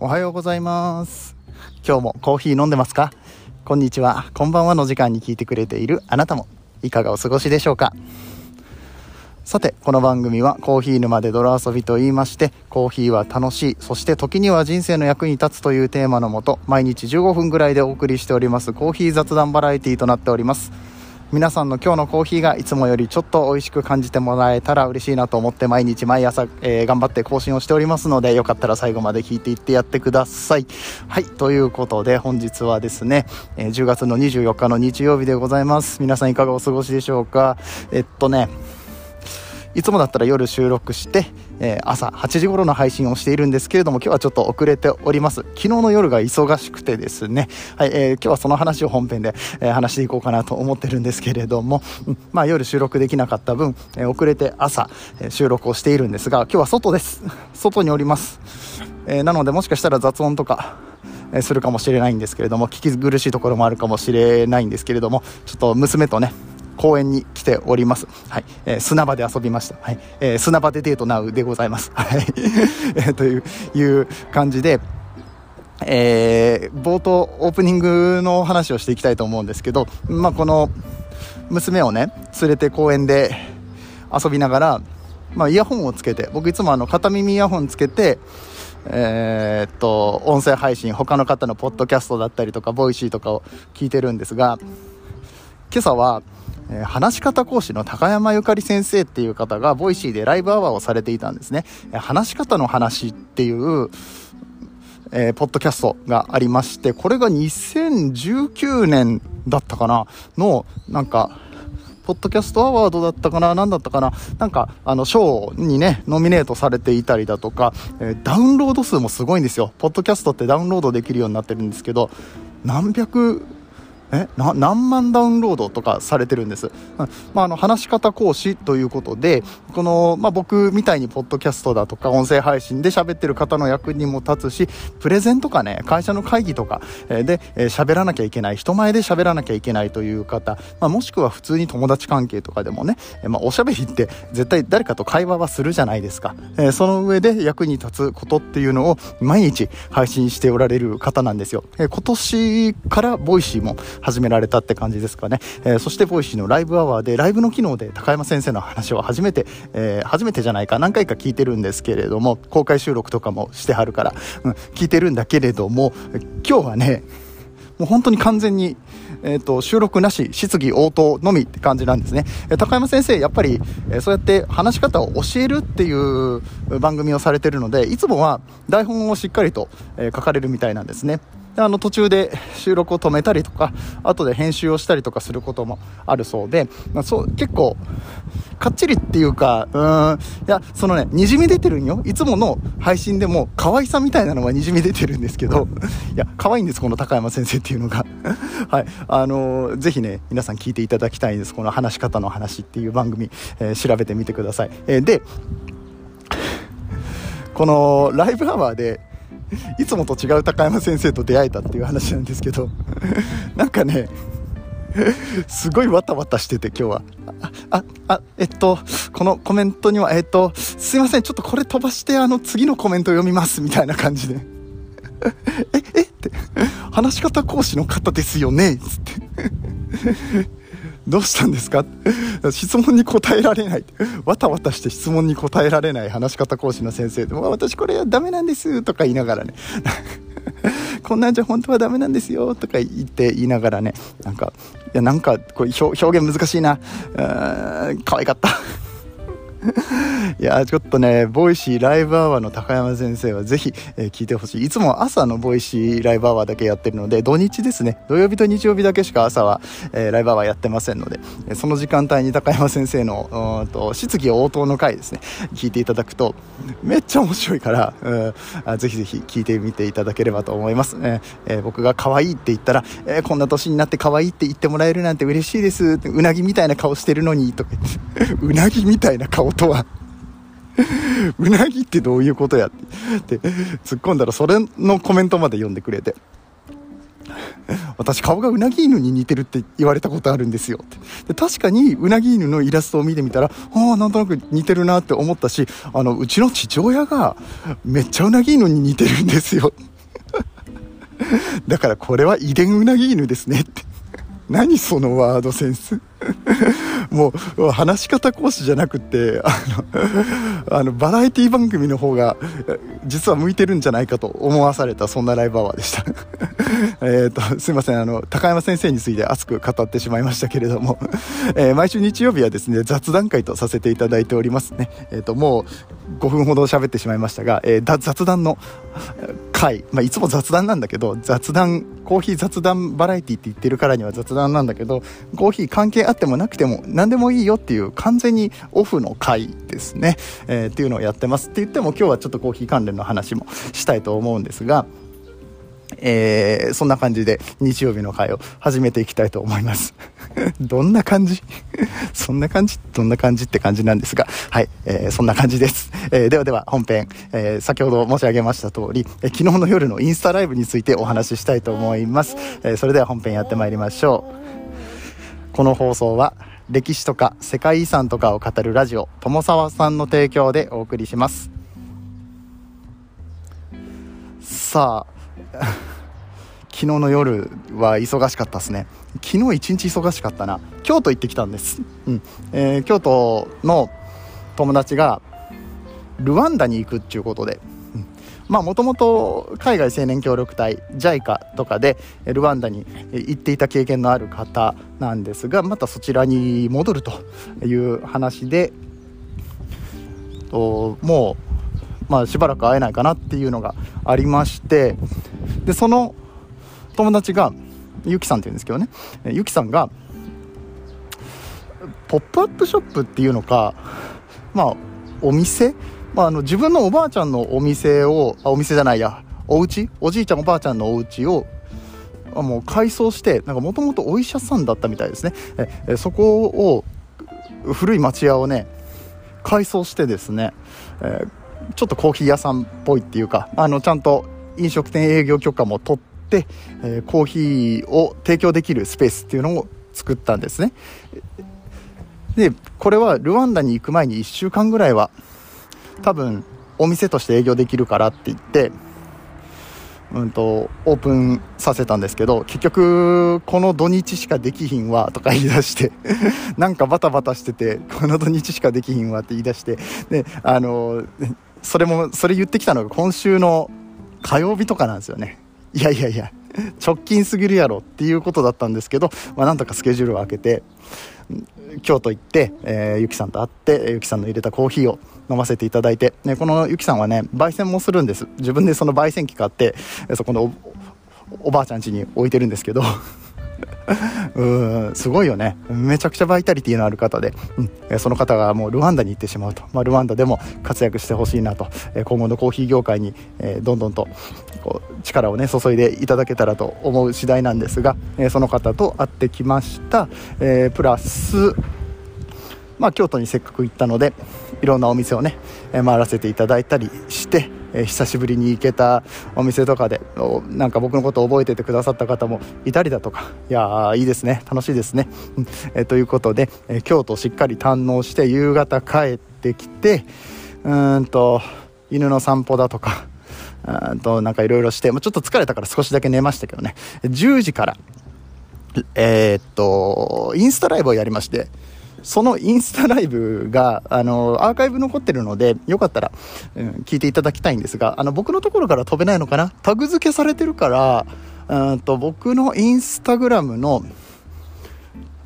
おはようございます。今日もコーヒー飲んでますか？こんにちは。こんばんはの時間に聞いてくれているあなたも。いかがお過ごしでしょうか？さてこの番組はコーヒー沼で泥遊びと言いましてコーヒーは楽しいそして時には人生の役に立つというテーマのもと毎日15分ぐらいでお送りしておりますコーヒー雑談バラエティとなっております。皆さんの今日のコーヒーがいつもよりちょっと美味しく感じてもらえたら嬉しいなと思って毎日毎朝、えー、頑張って更新をしておりますのでよかったら最後まで聞いていってやってください。はいということで本日はですね、えー、10月の24日の日曜日でございます皆さんいかがお過ごしでしょうか。えっとねいつもだったら夜収録して、えー、朝8時頃の配信をしているんですけれども、今日はちょっと遅れております。昨日の夜が忙しくてですね、はい、えー、今日はその話を本編で、えー、話していこうかなと思ってるんですけれども、うん、まあ夜収録できなかった分、え遅れて朝、え収録をしているんですが、今日は外です。外におります。えなのでもしかしたら雑音とか、するかもしれないんですけれども、聞き苦しいところもあるかもしれないんですけれども、ちょっと娘とね、公園に来ております。はい。えー、砂場で遊びました。はい。えー、砂場でデートナウでございます。はい。えー、という、いう感じで、えー、冒頭オープニングの話をしていきたいと思うんですけど、まあ、この娘をね連れて公園で遊びながら、まあ、イヤホンをつけて僕いつもあの片耳イヤホンつけてえー、っと音声配信他の方のポッドキャストだったりとかボイシーとかを聞いてるんですが今朝はえー、話し方講師の高山ゆかり先生っていう方が、ボイシーでライブアワーをされていたんですね。話し方の話っていう、えー、ポッドキャストがありまして、これが2019年だったかなの、なんか、ポッドキャストアワードだったかな何だったかななんか、あの、賞にね、ノミネートされていたりだとか、えー、ダウンロード数もすごいんですよ。ポッドキャストってダウンロードできるようになってるんですけど、何百え何万ダウンロードとかされてるんです、まあ、あの話し方講師ということでこの、まあ、僕みたいにポッドキャストだとか音声配信で喋ってる方の役にも立つしプレゼンとかね会社の会議とかで喋らなきゃいけない人前で喋らなきゃいけないという方、まあ、もしくは普通に友達関係とかでもね、まあ、おしゃべりって絶対誰かと会話はするじゃないですか、えその上で役に立つことっていうのを毎日配信しておられる方なんですよ、え今年からボイシーも始められたって感じですかね。えー、そしてボイシーのライブアワーで、ライブの機能で高山先生の話を初めて、えー、初めてじゃないか、何回か聞いてるんですけれども、公開収録とかもしてはるから、うん、聞いてるんだけれども、今日はね、もう本当に完全に、えーと、収録なし、質疑応答のみって感じなんですね。え高山先生、やっぱり、え、そうやって話し方を教えるっていう番組をされてるので、いつもは台本をしっかりと、え、書かれるみたいなんですね。であの途中で収録を止めたりとか後で編集をしたりとかすることもあるそうで、まあ、そう結構かっちりっていうかうんいやそのねにじみ出てるんよ。いつもの配信でも可愛さみたいなのはにじみ出てるんですけど いや可愛いんですこの高山先生っていうのが。はい。あのー、ぜひね皆さん聞いていただきたいんです。この話し方の話っていう番組、えー、調べてみてください、えー、でこのライブアワーで いつもと違う高山先生と出会えたっていう話なんですけど なんかねすごいわたわたしてて今日は。ああえっとこのコメントにはえっとすいませんちょっとこれ飛ばしてあの次のコメント読みますみたいな感じで。ええって。話し方講師の方ですよねっつって。どうしたんですか？質問に答えられない。わたわたして質問に答えられない話し方講師の先生で、私これはダメなんですとか言いながらね。こんなんじゃ本当はダメなんですよとか言って言いながらね、なんか、いや、なんかこう表現難しいなうーん。可愛かった。いやちょっとねボイシーライブアワーの高山先生はぜひ、えー、聞いてほしい。いつも朝のボイシーライブアワーだけやってるので土日ですね。土曜日と日曜日だけしか朝は、えー、ライブアワーやってませんのでえその時間帯に高山先生のと質疑応答の回ですね聞いていただくとめっちゃ面白いから、うん、ぜひぜひ聞いてみていただければと思います、えー、僕が可愛いって言ったら、えこんな年になって可愛いって言ってもらえるなんて嬉しいですうなぎみたいな顔してるのにとか言って。うなぎみたいな顔音は。うなぎってどういうことやって突っ込んだらそれのコメントまで読んでくれて。私顔がうなぎ犬に似てるって言われたことあるんですよって。で確かにうなぎ犬のイラストを見てみたらああなんとなく似てるなって思ったしあのうちの父親がめっちゃうなぎ犬に似てるんですよだからこれは遺伝うなぎ犬ですねって。何そのワードセンス。もう話し方講師じゃなくてあのあのバラエティ番組の方が実は向いてるんじゃないかと思わされたそんなライブアワーでした。えっとすいませんあの高山先生について熱く語ってしまいましたけれども、えー、毎週日曜日はですね雑談会とさせていただいておりますね、えーと、もう5分ほど喋ってしまいましたが、えー、雑談の回、まあ、いつも雑談なんだけど雑談コーヒー雑談バラエティって言ってるからには雑談なんだけどコーヒー関係あってもなくても何でもいいよっていう完全にオフの回ですね、えー、っていうのをやってます。って言っても今日はちょっとコーヒー関連の話もしたいと思うんですがえー、そんな感じで日曜日の会を始めていきたいと思います。どんな感じ？そんな感じ？どんな感じって感じなんですが、はい、えー、そんな感じです。えー、ではでは本編、え、先ほど申し上げました通り、え昨日の夜のインスタライブについてお話ししたいと思います。えそれでは本編やってまいりましょう。この放送は歴史とか世界遺産とかを語るラジオ友沢さんの提供でお送りしますさあ昨日の夜は忙しかったですね。昨日一日忙しかったな。京都行ってきたんです、うん。えー、京都の友達がルワンダに行くっていうことで。まあもともと海外青年協力隊 JICA とかでルワンダに行っていた経験のある方なんですがまたそちらに戻るという話でともう、まあ、しばらく会えないかなっていうのがありましてでその友達がゆきさんっていうんですけどね。ゆきさんがポップアップショップっていうのかまあお店？まあ、あの自分のおばあちゃんのお店をあお店じゃないや。お家？おじいちゃんおばあちゃんのお家をもう改装してもともとお医者さんだったみたいですね。えそこを古い町屋をね改装してですね、えー、ちょっとコーヒー屋さんっぽいっていうかあのちゃんと飲食店営業許可も取っ、え、コーヒーを提供できるスペースっていうのを作ったんですねでこれはルワンダに行く前に1週間ぐらいは多分お店として営業できるからって言って、うんと、オープンさせたんですけど、結局、この土日しかできひんわとか言い出して なんかバタバタしてて、この土日しかできひんわって言い出して、で、あの、それも、それ言ってきたのが今週の火曜日とかなんですよね。いやいやいや、直近すぎるやろっていうことだったんですけど、まあ、なんとかスケジュールを空けて、京都行って、えー、ゆきさんと会って、ゆきさんの入れたコーヒーを飲ませていただいて、ね、このゆきさんはね、焙煎もするんです。自分でその焙煎機買って、そこのおばあちゃん家に置いてるんですけど うんすごいよね。めちゃくちゃバイタリティのある方で、うん、その方がもうルワンダに行ってしまうと、まあ、ルワンダでも活躍してほしいなと、え今後のコーヒー業界に、えどんどんとこう力をね注いでいただけたらと思う次第なんですが、えその方と会ってきました、えプラスまあ、京都にせっかく行ったのでいろんなお店をね、回らせていただいたりして、久しぶりに行けたお店とかでなんか僕のことを覚えててくださった方もいたりだとかいやいいですね。楽しいですね、えということで、京都をしっかり堪能して夕方帰ってきてうんと犬の散歩だとかうんとなんかいろいろして、ちょっと疲れたから少しだけ寝ましたけどね。10時からえー、っとインスタライブをやりましてそのインスタライブが、あの、アーカイブ残ってるので、よかったら、うん、聞いていただきたいんですが、あの、僕のところから飛べないのかな？タグ付けされてるから、うんと、僕のインスタグラムの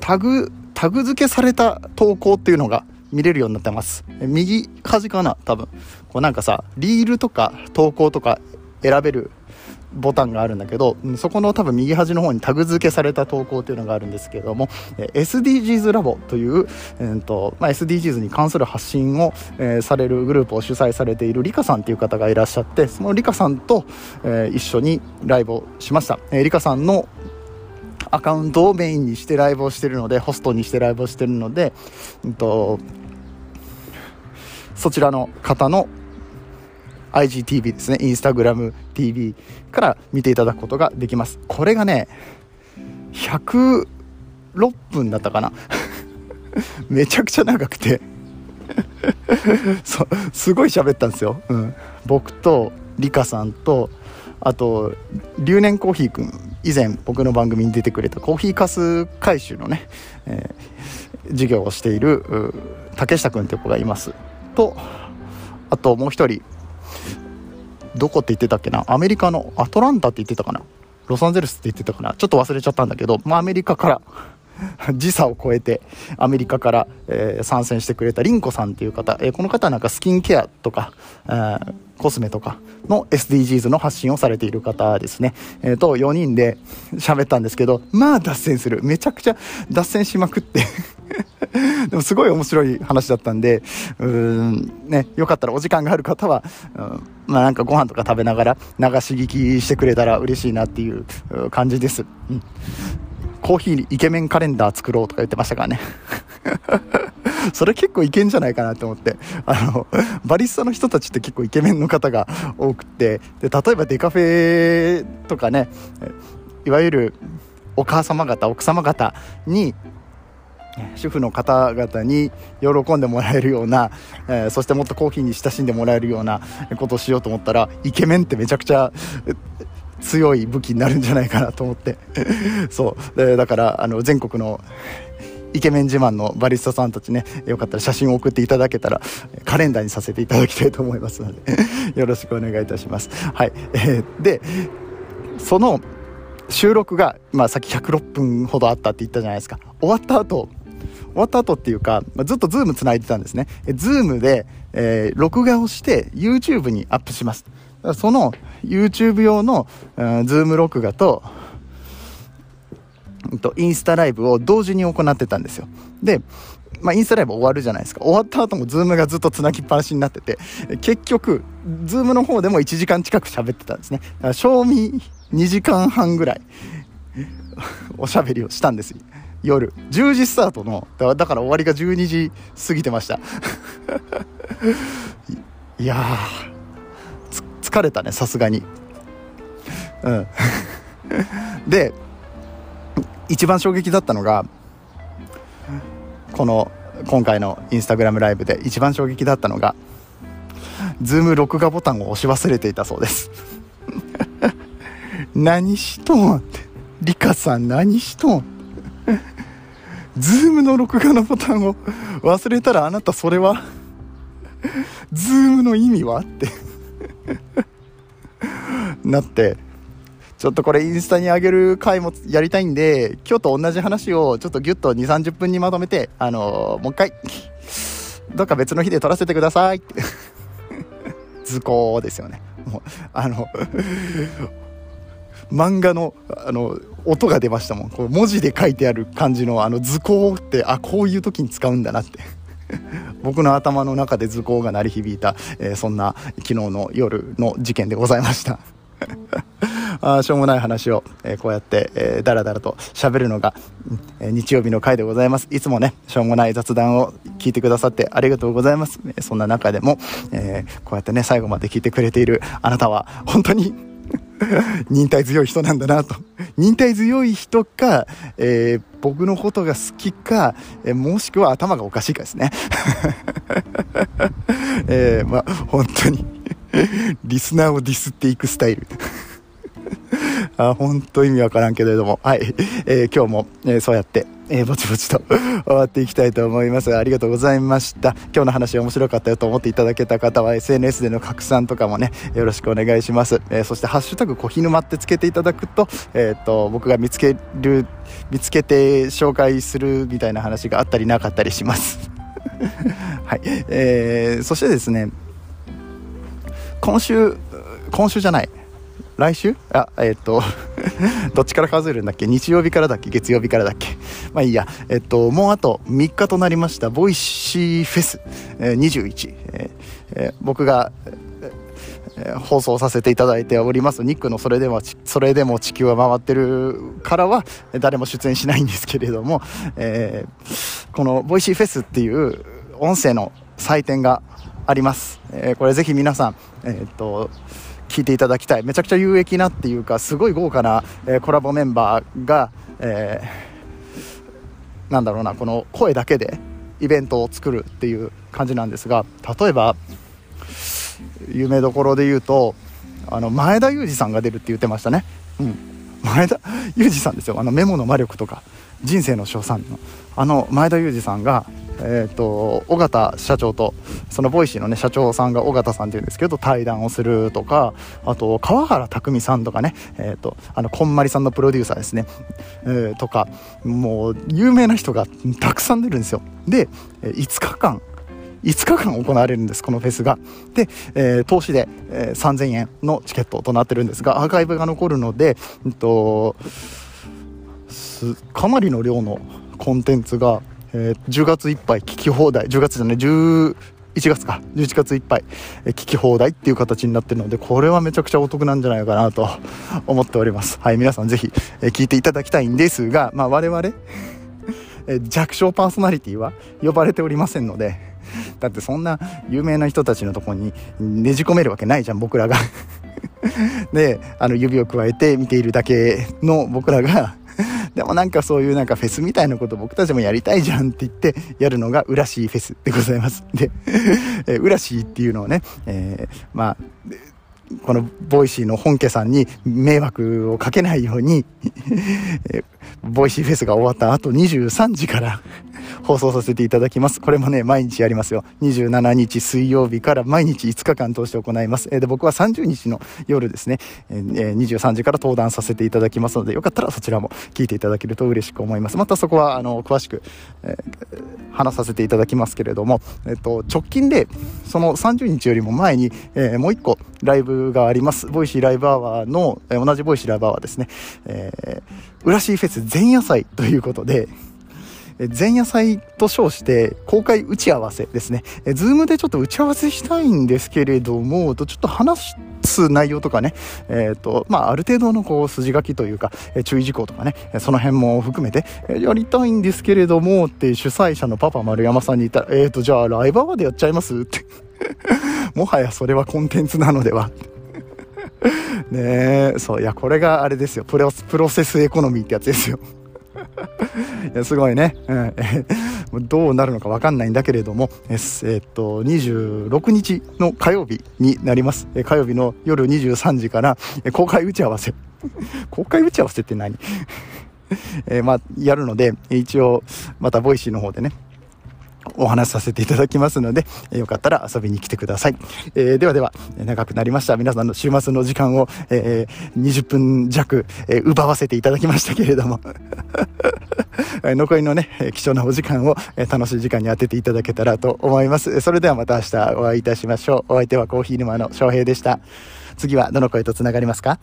タグ、タグ付けされた投稿っていうのが見れるようになってます。右端かな？多分。こうなんかさ、リールとか投稿とか選べるボタンがあるんだけど、そこの多分右端の方にタグ付けされた投稿というのがあるんですけれども、SDGs ラボという、えーとまあ、SDGs に関する発信を、えー、されるグループを主催されているリカさんという方がいらっしゃって、そのリカさんと、えー、一緒にライブをしました。えー、リカさんのアカウントをメインにしてライブをしてるので、ホストにしてライブをしてるので、うんと、そちらの方の IGTV ですね、インスタグラム TV から見ていただくことができます。これがね、106分だったかな。めちゃくちゃ長くて。そすごい喋ったんですよ、うん、僕とリカさんとあと留年コーヒーくん。以前僕の番組に出てくれたコーヒーかす回収のね、えー、授業をしている竹下くんって子がいます。とあともう一人どこって言ってたっけな？アメリカのアトランタって言ってたかな？ロサンゼルスって言ってたかな？ちょっと忘れちゃったんだけど、まあ、アメリカから 時差を超えてアメリカから、えー、参戦してくれたリンコさんっていう方、えー、この方はなんかスキンケアとか、えー、コスメとかの SDGs の発信をされている方ですね、えー、と4人で 喋ったんですけどまあ脱線する。めちゃくちゃ脱線しまくって。でもすごい面白い話だったんで、うん、ね、よかったらお時間がある方は、うん、まあなんかご飯とか食べながら流し聞きしてくれたら嬉しいなっていう感じです。うん。コーヒーにイケメンカレンダー作ろうとか言ってましたからね。それ結構いけんじゃないかなと思って。あの、バリスタの人たちって結構イケメンの方が多くて、で、例えばデカフェとかね、いわゆるお母様方、奥様方に、主婦の方々に喜んでもらえるような、えー、そしてもっとコーヒーに親しんでもらえるようなことをしようと思ったらイケメンってめちゃくちゃ強い武器になるんじゃないかなと思って。そう。だからあの全国のイケメン自慢のバリスタさんたちねよかったら写真を送っていただけたらカレンダーにさせていただきたいと思いますので よろしくお願いいたします。はい、えー、でその収録が、まあ、さっき106分ほどあったって言ったじゃないですか。終わった後終わった後っていうか、まあ、ずっとズーム繋いでたんですね。ズームで、えー、録画をして YouTube にアップします。その YouTube 用の、うん、ズーム録画と、と、インスタライブを同時に行ってたんですよ。で、まあ、インスタライブ終わるじゃないですか。終わった後もズームがずっと繋ぎっぱなしになってて、結局、ズームの方でも1時間近く喋ってたんですね。正味2時間半ぐらい、おしゃべりをしたんですよ。夜。10時スタートの、だから終わりが12時過ぎてました。いやー、疲れたねさすがに。うん。で一番衝撃だったのがこの今回のインスタグラムライブで一番衝撃だったのがズーム録画ボタンを押し忘れていたそうです。何しとんって。リカさん何しとんズームの録画のボタンを忘れたらあなたそれはズームの意味はって。なってちょっとこれインスタに上げる回もやりたいんで今日と同じ話をちょっとギュッと2 3 0分にまとめてあのー、もう一回どっか別の日で撮らせてください 図工ですよね。もうあの漫画のあの音が出ましたもん。こう文字で書いてある感じのあの図工ってあこういう時に使うんだなって。僕の頭の中で図工が鳴り響いた、えー、そんな昨日の夜の事件でございました。あしょうもない話を、えー、こうやって、えー、だらだらと喋るのが、えー、日曜日の回でございます。いつもね、しょうもない雑談を聞いてくださってありがとうございます。えそんな中でも、えこうやってね、最後まで聞いてくれているあなたは、本当に 忍耐強い人なんだなと。忍耐強い人か、えー、僕のことが好きか、えー、もしくは頭がおかしいかですね。えー、まあ、本当にリスナーをディスっていくスタイル。あ本当意味わからんけれども、はい。えー、今日も、えー、そうやって、えー、ぼちぼちと 終わっていきたいと思います。ありがとうございました。今日の話面白かったよと思っていただけた方は SNS での拡散とかもね、よろしくお願いします。えー、そしてハッシュタグコヒヌマってつけていただくと、えっ、と、僕が見つける、見つけて紹介するみたいな話があったりなかったりします。はい。えー、そしてですね、今週、今週じゃない。来週？あ、えっ、と どっちから数えるんだっけ？日曜日からだっけ？月曜日からだっけ？まあいいや。えっ、と、もうあと3日となりました、ボイシーフェス、えー、21、えー、僕が、え、放送させていただいております。ニックのそれでも、それでも地球は回ってるからは、誰も出演しないんですけれども、えー、このボイシーフェスっていう音声の祭典があります。えー、これぜひ皆さん、えっと、聞いていただきたい。めちゃくちゃ有益なっていうかすごい豪華な、えー、コラボメンバーが、えー、なんだろうなこの声だけでイベントを作るっていう感じなんですが例えば有名どころで言うとあの前田裕二さんが出るって言ってましたね、うん、前田裕二さんですよ。あのメモの魔力とか人生の賞賛の。あの前田裕二さんがえーと、緒方社長とそのボイシーの、ね、社長さんが緒方さんっていうんですけど対談をするとかあと川原卓巳さんとかね、えーと、あのこんまりさんのプロデューサーですね、えー、とかもう有名な人がたくさん出るんですよ。で5日間5日間行われるんですこのフェスが。で、えー、通しで、えー、3000円のチケットとなってるんですがアーカイブが残るので、えっと、かなりの量のコンテンツがえー、10月いっぱい聞き放題。10月じゃない11月か。11月いっぱい、聞き放題っていう形になってるのでこれはめちゃくちゃお得なんじゃないかなと 思っております。はい皆さんぜひ、え、聞いていただきたいんですがまあ我々え弱小パーソナリティは呼ばれておりませんのでだってそんな有名な人たちのとこにねじ込めるわけないじゃん僕らが。であの指をくわえて見ているだけの僕らが でもなんかそういうなんかフェスみたいなこと僕たちもやりたいじゃんって言ってやるのが裏シーフェスでございます。で、え裏シーっていうのをね、えー、まあ、このボイシーの本家さんに迷惑をかけないように ボイシーフェスが終わった後23時から放送させていただきます。これもね、毎日やりますよ。27日水曜日から毎日5日間通して行います。えー、で、僕は30日の夜ですね、えー、23時から登壇させていただきますので、よかったらそちらも聞いていただけると嬉しく思います。またそこは、あの、詳しく、えー、話させていただきますけれども、えっと、直近で、その30日よりも前に、え、もう1個ライブがあります。ボイシーライブアワーの、え、同じボイシーライブアワーですね、えー、裏シーフェス前夜祭ということで、前夜祭と称して公開打ち合わせですね。ズームでちょっと打ち合わせしたいんですけれども、ちょっと話す内容とかね、えっ、ー、と、まあ、ある程度のこう筋書きというか、え注意事項とかね、その辺も含めて、えやりたいんですけれども、って主催者のパパ丸山さんに言ったら、えっ、ー、と、じゃあライブアワーでやっちゃいます？って。もはやそれはコンテンツなのでは。ねえ、そう、いや、これがあれですよ。プロプロセスエコノミーってやつですよ。いやすごいね、うん、どうなるのか分かんないんだけれども、え、っと26日の火曜日になります、火曜日の夜23時から、公開打ち合わせ。公開打ち合わせって何？えー、まあ、やるので一応またボイシーの方でね。お話しさせていただきますので、えよかったら遊びに来てください。え、ではでは、長くなりました。皆さんの週末の時間を、えー、20分弱、え、奪わせていただきましたけれども 残りのね、貴重なお時間を、楽しい時間に当てていただけたらと思います。それではまた明日お会いいたしましょう。お相手はコーヒー沼の翔平でした。次はどの声と繋がりますか？